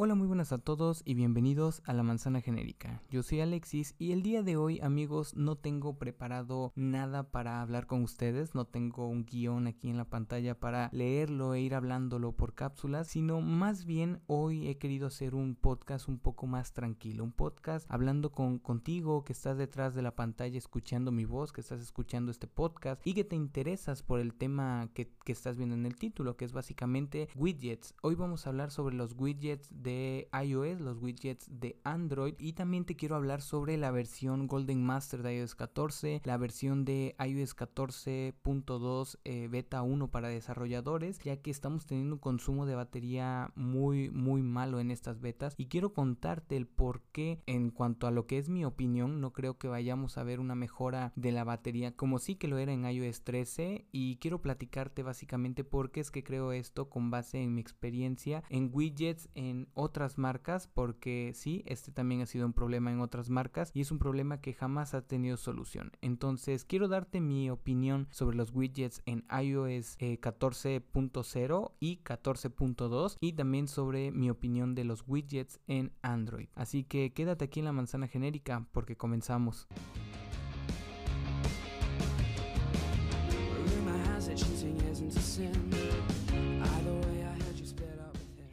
Hola, muy buenas a todos y bienvenidos a la manzana genérica. Yo soy Alexis y el día de hoy, amigos, no tengo preparado nada para hablar con ustedes, no tengo un guion aquí en la pantalla para leerlo e ir hablándolo por cápsulas, sino más bien hoy he querido hacer un podcast un poco más tranquilo, un podcast hablando con contigo que estás detrás de la pantalla escuchando mi voz, que estás escuchando este podcast y que te interesas por el tema que, que estás viendo en el título, que es básicamente widgets. Hoy vamos a hablar sobre los widgets de de iOS, los widgets de Android. Y también te quiero hablar sobre la versión Golden Master de iOS 14, la versión de iOS 14.2 eh, beta 1 para desarrolladores, ya que estamos teniendo un consumo de batería muy muy malo en estas betas. Y quiero contarte el por qué en cuanto a lo que es mi opinión, no creo que vayamos a ver una mejora de la batería como sí que lo era en iOS 13 y quiero platicarte básicamente por qué es que creo esto con base en mi experiencia en widgets en otras marcas porque sí, este también ha sido un problema en otras marcas y es un problema que jamás ha tenido solución. Entonces quiero darte mi opinión sobre los widgets en iOS 14.0 eh, y 14.2 y también sobre mi opinión de los widgets en Android. Así que quédate aquí en la manzana genérica porque comenzamos.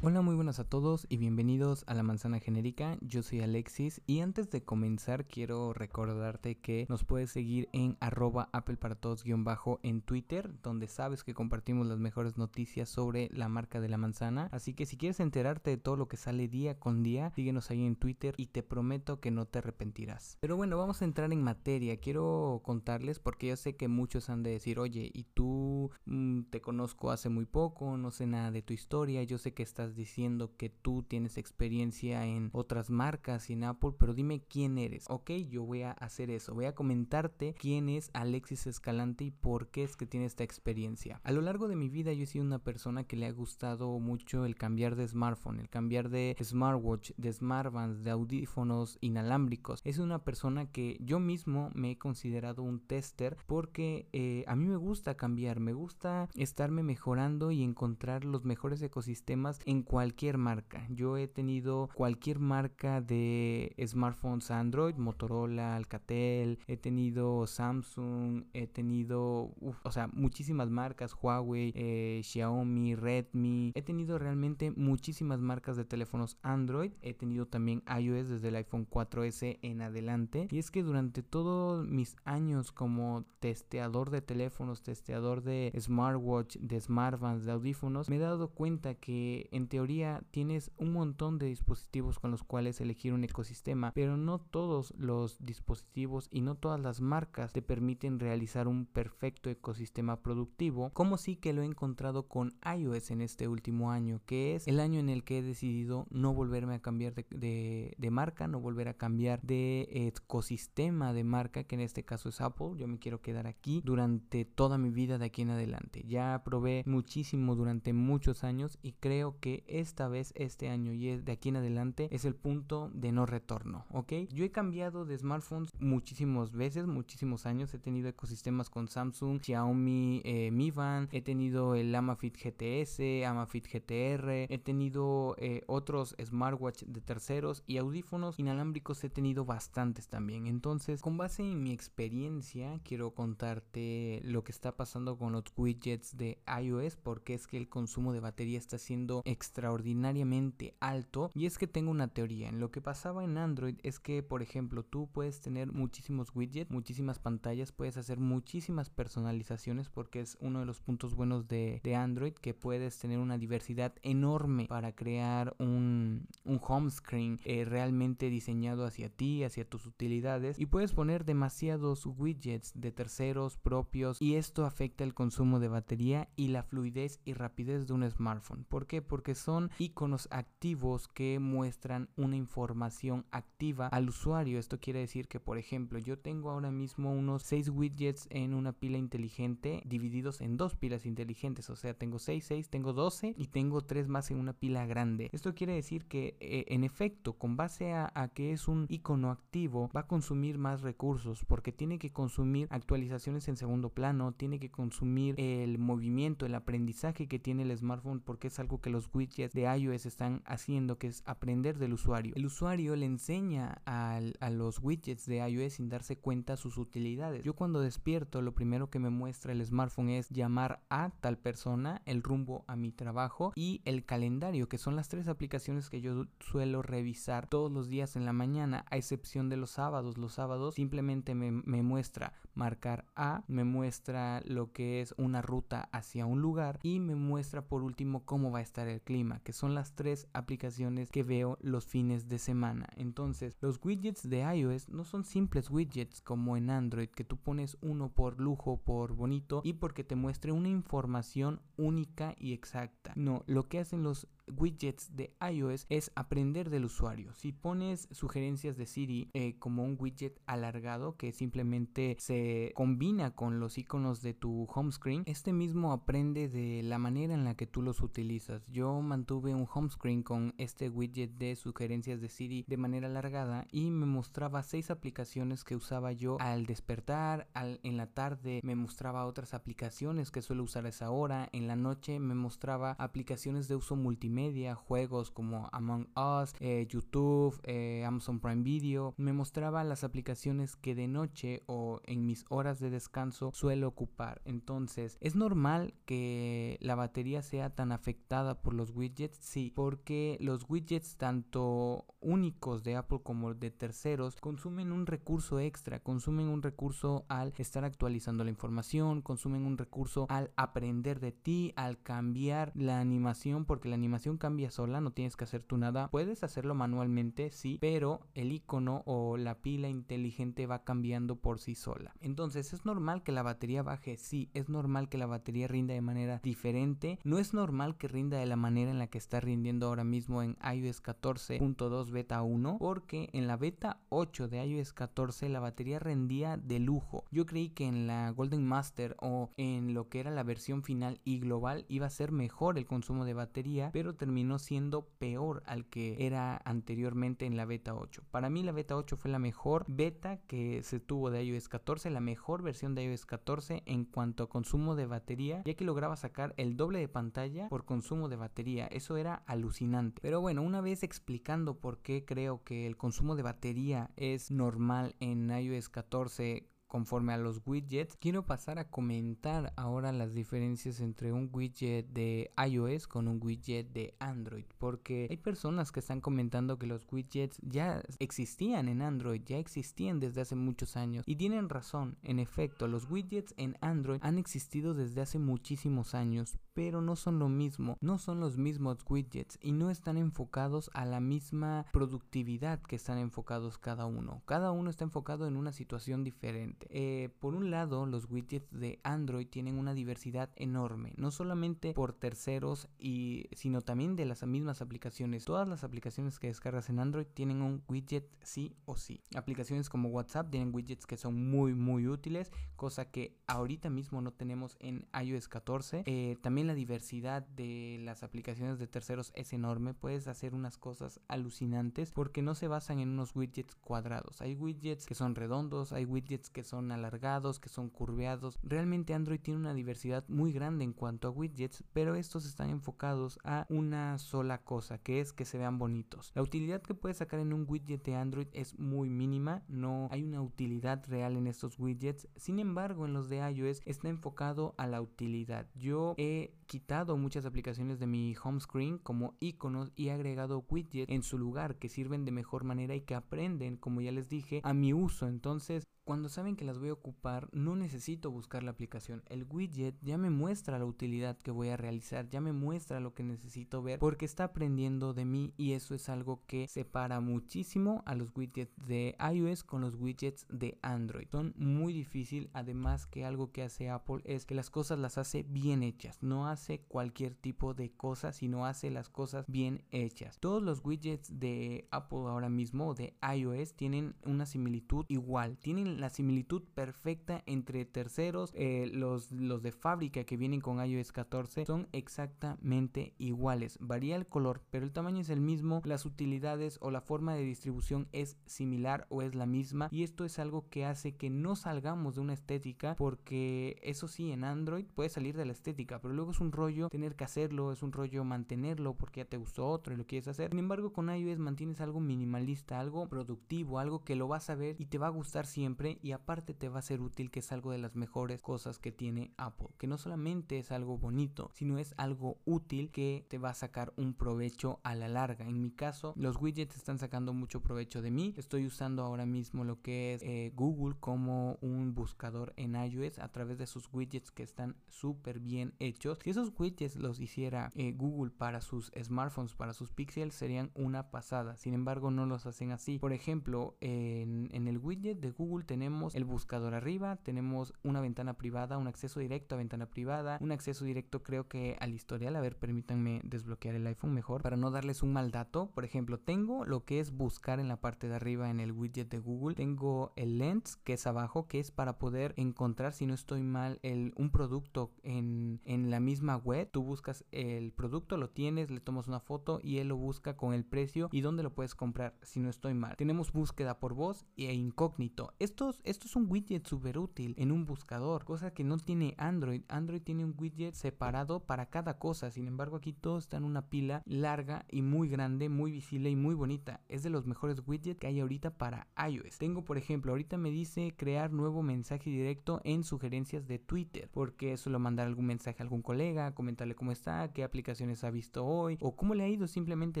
Hola, muy buenas a todos y bienvenidos a la Manzana Genérica. Yo soy Alexis y antes de comenzar quiero recordarte que nos puedes seguir en arroba Apple para todos bajo en Twitter, donde sabes que compartimos las mejores noticias sobre la marca de la manzana. Así que si quieres enterarte de todo lo que sale día con día, síguenos ahí en Twitter y te prometo que no te arrepentirás. Pero bueno, vamos a entrar en materia. Quiero contarles porque yo sé que muchos han de decir, oye, ¿y tú mm, te conozco hace muy poco? No sé nada de tu historia, yo sé que estás diciendo que tú tienes experiencia en otras marcas y en Apple, pero dime quién eres. Ok, yo voy a hacer eso. Voy a comentarte quién es Alexis Escalante y por qué es que tiene esta experiencia. A lo largo de mi vida yo he sido una persona que le ha gustado mucho el cambiar de smartphone, el cambiar de smartwatch, de smartbands, de audífonos inalámbricos. Es una persona que yo mismo me he considerado un tester porque eh, a mí me gusta cambiar, me gusta estarme mejorando y encontrar los mejores ecosistemas en cualquier marca. Yo he tenido cualquier marca de smartphones Android, Motorola, Alcatel, he tenido Samsung, he tenido, o sea, muchísimas marcas, Huawei, eh, Xiaomi, Redmi. He tenido realmente muchísimas marcas de teléfonos Android. He tenido también iOS desde el iPhone 4S en adelante. Y es que durante todos mis años como testeador de teléfonos, testeador de smartwatch, de smartbands, de audífonos, me he dado cuenta que en teoría tienes un montón de dispositivos con los cuales elegir un ecosistema, pero no todos los dispositivos y no todas las marcas te permiten realizar un perfecto ecosistema productivo, como sí que lo he encontrado con iOS en este último año, que es el año en el que he decidido no volverme a cambiar de, marca, no volver a cambiar de ecosistema de marca, que en este caso es Apple, yo me quiero quedar aquí durante toda mi vida de aquí en adelante. Ya probé muchísimo durante muchos años y creo que esta vez, este año y de aquí en adelante es el punto de no retorno, ¿ok? Yo he cambiado de smartphones muchísimas veces, muchísimos años. He tenido ecosistemas con Samsung, Xiaomi, eh, Mi Band, he tenido el Amafit GTS, Amafit GTR, he tenido eh, otros smartwatch de terceros y audífonos inalámbricos he tenido bastantes también. Entonces, con base en mi experiencia, quiero contarte lo que está pasando con los widgets de iOS porque es que el consumo de batería está siendo extraordinariamente alto y es que tengo una teoría. En lo que pasaba en Android es que, por ejemplo, tú puedes tener muchísimos widgets, muchísimas pantallas, puedes hacer muchísimas personalizaciones porque es uno de los puntos buenos de, Android que puedes tener una diversidad enorme para crear un, un home screen eh, realmente diseñado hacia ti, hacia tus utilidades y puedes poner demasiados widgets de terceros propios y esto afecta el consumo de batería y la fluidez y rapidez de un smartphone. ¿Por qué? Porque son iconos activos que muestran una información activa al usuario. Esto quiere decir que, por ejemplo, yo tengo ahora mismo unos 6 widgets en una pila inteligente divididos en dos pilas inteligentes. O sea, tengo 6, 6, tengo 12 y tengo 3 más en una pila grande. Esto quiere decir que, eh, en efecto, con base a, a que es un icono activo, va a consumir más recursos porque tiene que consumir actualizaciones en segundo plano, tiene que consumir el movimiento, el aprendizaje que tiene el smartphone porque es algo que los widgets widgets de iOS están haciendo, que es aprender del usuario. El usuario le enseña a los widgets de iOS sin darse cuenta sus utilidades. Yo cuando despierto, lo primero que me muestra el smartphone es llamar a tal persona, el rumbo a mi trabajo y el calendario, que son las tres aplicaciones que yo suelo revisar todos los días en la mañana, a excepción de los sábados. Los sábados simplemente me, me muestra marcar a, me muestra lo que es una ruta hacia un lugar y me muestra por último cómo va a estar el clima, que son las tres aplicaciones que veo los fines de semana. Entonces, los widgets de iOS no son simples widgets como en Android, que tú pones uno por lujo, por bonito y porque te muestre una información única y exacta. No, lo que hacen los widgets de iOS es aprender del usuario. Si pones sugerencias de Siri eh, como un widget alargado que simplemente se combina con los iconos de tu home screen, este mismo aprende de la manera en la que tú los utilizas. Yo mantuve un home screen con este widget de sugerencias de Siri de manera alargada y me mostraba seis aplicaciones que usaba yo al despertar, al, en la tarde me mostraba otras aplicaciones que suelo usar a esa hora, en la noche me mostraba aplicaciones de uso multimedia media, juegos como Among Us, eh, YouTube, eh, Amazon Prime Video, me mostraba las aplicaciones que de noche o en mis horas de descanso suelo ocupar. Entonces, ¿es normal que la batería sea tan afectada por los widgets? Sí, porque los widgets tanto únicos de Apple como de terceros consumen un recurso extra, consumen un recurso al estar actualizando la información, consumen un recurso al aprender de ti, al cambiar la animación, porque la animación cambia sola, no tienes que hacer tú nada. Puedes hacerlo manualmente, sí, pero el icono o la pila inteligente va cambiando por sí sola. Entonces, ¿es normal que la batería baje? Sí, es normal que la batería rinda de manera diferente. No es normal que rinda de la manera en la que está rindiendo ahora mismo en iOS 14.2 beta 1, porque en la beta 8 de iOS 14 la batería rendía de lujo. Yo creí que en la Golden Master o en lo que era la versión final y global iba a ser mejor el consumo de batería, pero terminó siendo peor al que era anteriormente en la beta 8. Para mí la beta 8 fue la mejor beta que se tuvo de iOS 14, la mejor versión de iOS 14 en cuanto a consumo de batería, ya que lograba sacar el doble de pantalla por consumo de batería. Eso era alucinante. Pero bueno, una vez explicando por qué creo que el consumo de batería es normal en iOS 14 conforme a los widgets, quiero pasar a comentar ahora las diferencias entre un widget de iOS con un widget de Android, porque hay personas que están comentando que los widgets ya existían en Android, ya existían desde hace muchos años y tienen razón, en efecto, los widgets en Android han existido desde hace muchísimos años, pero no son lo mismo, no son los mismos widgets y no están enfocados a la misma productividad que están enfocados cada uno. Cada uno está enfocado en una situación diferente. Eh, por un lado, los widgets de Android tienen una diversidad enorme, no solamente por terceros, y, sino también de las mismas aplicaciones. Todas las aplicaciones que descargas en Android tienen un widget sí o sí. Aplicaciones como WhatsApp tienen widgets que son muy muy útiles, cosa que ahorita mismo no tenemos en iOS 14. Eh, también la diversidad de las aplicaciones de terceros es enorme. Puedes hacer unas cosas alucinantes porque no se basan en unos widgets cuadrados. Hay widgets que son redondos, hay widgets que son alargados, que son curveados. Realmente Android tiene una diversidad muy grande en cuanto a widgets, pero estos están enfocados a una sola cosa, que es que se vean bonitos. La utilidad que puedes sacar en un widget de Android es muy mínima, no hay una utilidad real en estos widgets. Sin embargo, en los de iOS está enfocado a la utilidad. Yo he quitado muchas aplicaciones de mi home screen como iconos y he agregado widgets en su lugar que sirven de mejor manera y que aprenden, como ya les dije, a mi uso. Entonces, cuando saben que las voy a ocupar, no necesito buscar la aplicación. El widget ya me muestra la utilidad que voy a realizar, ya me muestra lo que necesito ver porque está aprendiendo de mí y eso es algo que separa muchísimo a los widgets de iOS con los widgets de Android. Son muy difícil, además que algo que hace Apple es que las cosas las hace bien hechas, no hace cualquier tipo de cosas, sino hace las cosas bien hechas. Todos los widgets de Apple ahora mismo de iOS tienen una similitud igual, tienen la similitud perfecta entre terceros. Eh, los, los de fábrica que vienen con iOS 14 son exactamente iguales. Varía el color, pero el tamaño es el mismo. Las utilidades o la forma de distribución es similar o es la misma. Y esto es algo que hace que no salgamos de una estética porque eso sí, en Android puede salir de la estética, pero luego es un rollo tener que hacerlo, es un rollo mantenerlo porque ya te gustó otro y lo quieres hacer. Sin embargo, con iOS mantienes algo minimalista, algo productivo, algo que lo vas a ver y te va a gustar siempre y aparte te va a ser útil que es algo de las mejores cosas que tiene Apple, que no solamente es algo bonito, sino es algo útil que te va a sacar un provecho a la larga. En mi caso, los widgets están sacando mucho provecho de mí. Estoy usando ahora mismo lo que es eh, Google como un buscador en iOS a través de sus widgets que están súper bien hechos. Si esos widgets los hiciera eh, Google para sus smartphones, para sus pixels, serían una pasada. Sin embargo, no los hacen así. Por ejemplo, en, en el widget de Google tenemos el buscador arriba, tenemos una ventana privada, un acceso directo a ventana privada, un acceso directo creo que al historial. A ver, permítanme desbloquear el iPhone mejor para no darles un mal dato. Por ejemplo, tengo lo que es buscar en la parte de arriba en el widget de Google. Tengo el lens que es abajo, que es para poder encontrar, si no estoy mal, un producto en, en la misma web. Tú buscas el producto, lo tienes, le tomas una foto y él lo busca con el precio y dónde lo puedes comprar, si no estoy mal. Tenemos búsqueda por voz e incógnito. Esto, esto es un widget súper útil en un buscador, cosa que no tiene Android. Android tiene un widget separado para cada cosa. Sin embargo, aquí todo está en una pila larga y muy grande, muy visible y muy bonita. Es de los mejores widgets que hay ahorita para iOS. Tengo, por ejemplo, ahorita me dice crear nuevo mensaje directo en sugerencias de Twitter, porque suelo mandar algún mensaje a algún colega, comentarle cómo está, qué aplicaciones ha visto hoy o cómo le ha ido simplemente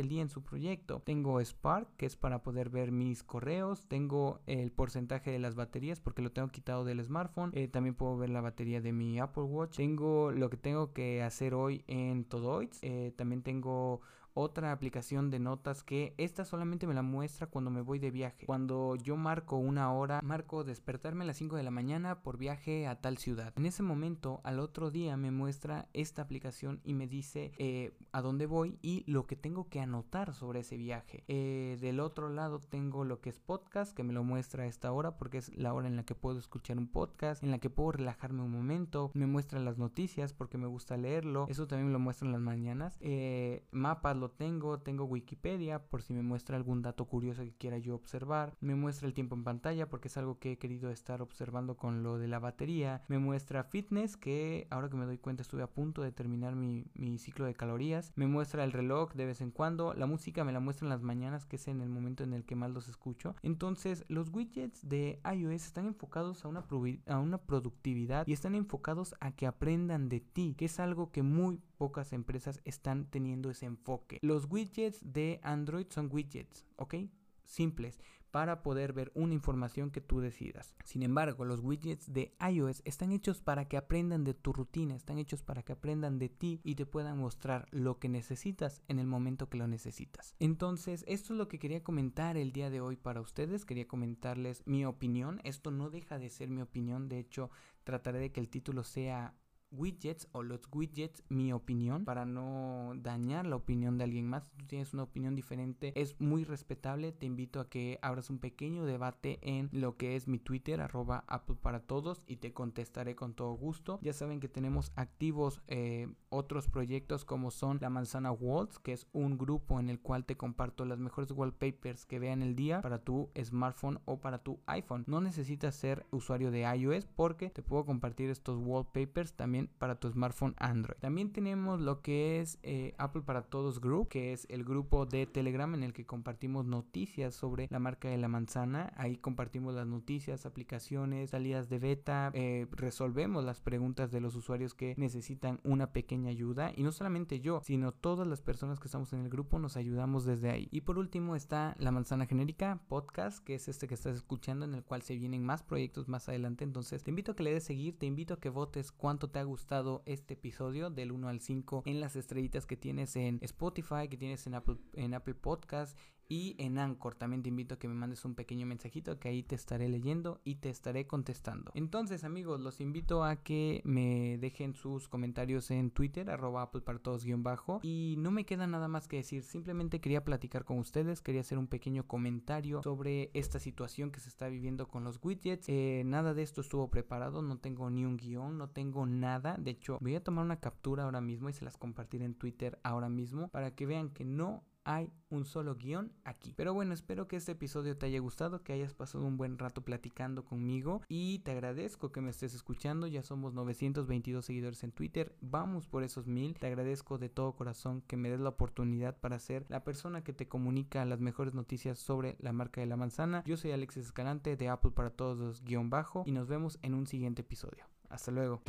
el día en su proyecto. Tengo Spark, que es para poder ver mis correos. Tengo el porcentaje de las baterías porque lo tengo quitado del smartphone. Eh, también puedo ver la batería de mi Apple Watch. Tengo lo que tengo que hacer hoy en Todoids. Eh, también tengo otra aplicación de notas que esta solamente me la muestra cuando me voy de viaje. Cuando yo marco una hora, marco despertarme a las 5 de la mañana por viaje a tal ciudad. En ese momento, al otro día me muestra esta aplicación y me dice eh, a dónde voy y lo que tengo que anotar sobre ese viaje. Eh, del otro lado tengo lo que es podcast, que me lo muestra a esta hora porque es la hora en la que puedo escuchar un podcast, en la que puedo relajarme un momento. Me muestra las noticias porque me gusta leerlo. Eso también me lo muestra en las mañanas. Eh, mapas tengo, tengo Wikipedia por si me muestra algún dato curioso que quiera yo observar, me muestra el tiempo en pantalla porque es algo que he querido estar observando con lo de la batería, me muestra fitness que ahora que me doy cuenta estuve a punto de terminar mi, mi ciclo de calorías, me muestra el reloj de vez en cuando, la música me la muestra en las mañanas que es en el momento en el que más los escucho, entonces los widgets de iOS están enfocados a una, a una productividad y están enfocados a que aprendan de ti, que es algo que muy pocas empresas están teniendo ese enfoque. Los widgets de Android son widgets, ¿ok? Simples para poder ver una información que tú decidas. Sin embargo, los widgets de iOS están hechos para que aprendan de tu rutina, están hechos para que aprendan de ti y te puedan mostrar lo que necesitas en el momento que lo necesitas. Entonces, esto es lo que quería comentar el día de hoy para ustedes. Quería comentarles mi opinión. Esto no deja de ser mi opinión. De hecho, trataré de que el título sea widgets o los widgets mi opinión para no dañar la opinión de alguien más. Tú tienes una opinión diferente, es muy respetable. Te invito a que abras un pequeño debate en lo que es mi Twitter, arroba Apple para todos, y te contestaré con todo gusto. Ya saben que tenemos activos eh, otros proyectos como son La Manzana Walls, que es un grupo en el cual te comparto las mejores wallpapers que vean el día para tu smartphone o para tu iPhone. No necesitas ser usuario de iOS porque te puedo compartir estos wallpapers también para tu smartphone Android. También tenemos lo que es eh, Apple para Todos Group, que es el grupo de Telegram en el que compartimos noticias sobre la marca de la manzana. Ahí compartimos las noticias, aplicaciones, salidas de beta, eh, resolvemos las preguntas de los usuarios que necesitan una pequeña ayuda. Y no solamente yo, sino todas las personas que estamos en el grupo nos ayudamos desde ahí. Y por último está La Manzana Genérica Podcast, que es este que estás escuchando, en el cual se vienen más proyectos más adelante. Entonces te invito a que le des seguir, te invito a que votes cuánto te ha gustado este episodio del 1 al 5 en las estrellitas que tienes en Spotify, que tienes en Apple, en Apple Podcast y en Anchor también te invito a que me mandes un pequeño mensajito que ahí te estaré leyendo y te estaré contestando. Entonces amigos, los invito a que me dejen sus comentarios en Twitter, arroba Apple para todos guion bajo. Y no me queda nada más que decir, simplemente quería platicar con ustedes, quería hacer un pequeño comentario sobre esta situación que se está viviendo con los widgets. Eh, nada de esto estuvo preparado, no tengo ni un guion, no tengo nada. De hecho, voy a tomar una captura ahora mismo y se las compartiré en Twitter ahora mismo para que vean que no hay un solo guion aquí. Pero bueno, espero que este episodio te haya gustado, que hayas pasado un buen rato platicando conmigo y te agradezco que me estés escuchando. Ya somos 922 seguidores en Twitter, vamos por esos mil. Te agradezco de todo corazón que me des la oportunidad para ser la persona que te comunica las mejores noticias sobre la marca de la manzana. Yo soy Alexis Escalante de Apple para todos guion bajo y nos vemos en un siguiente episodio. Hasta luego.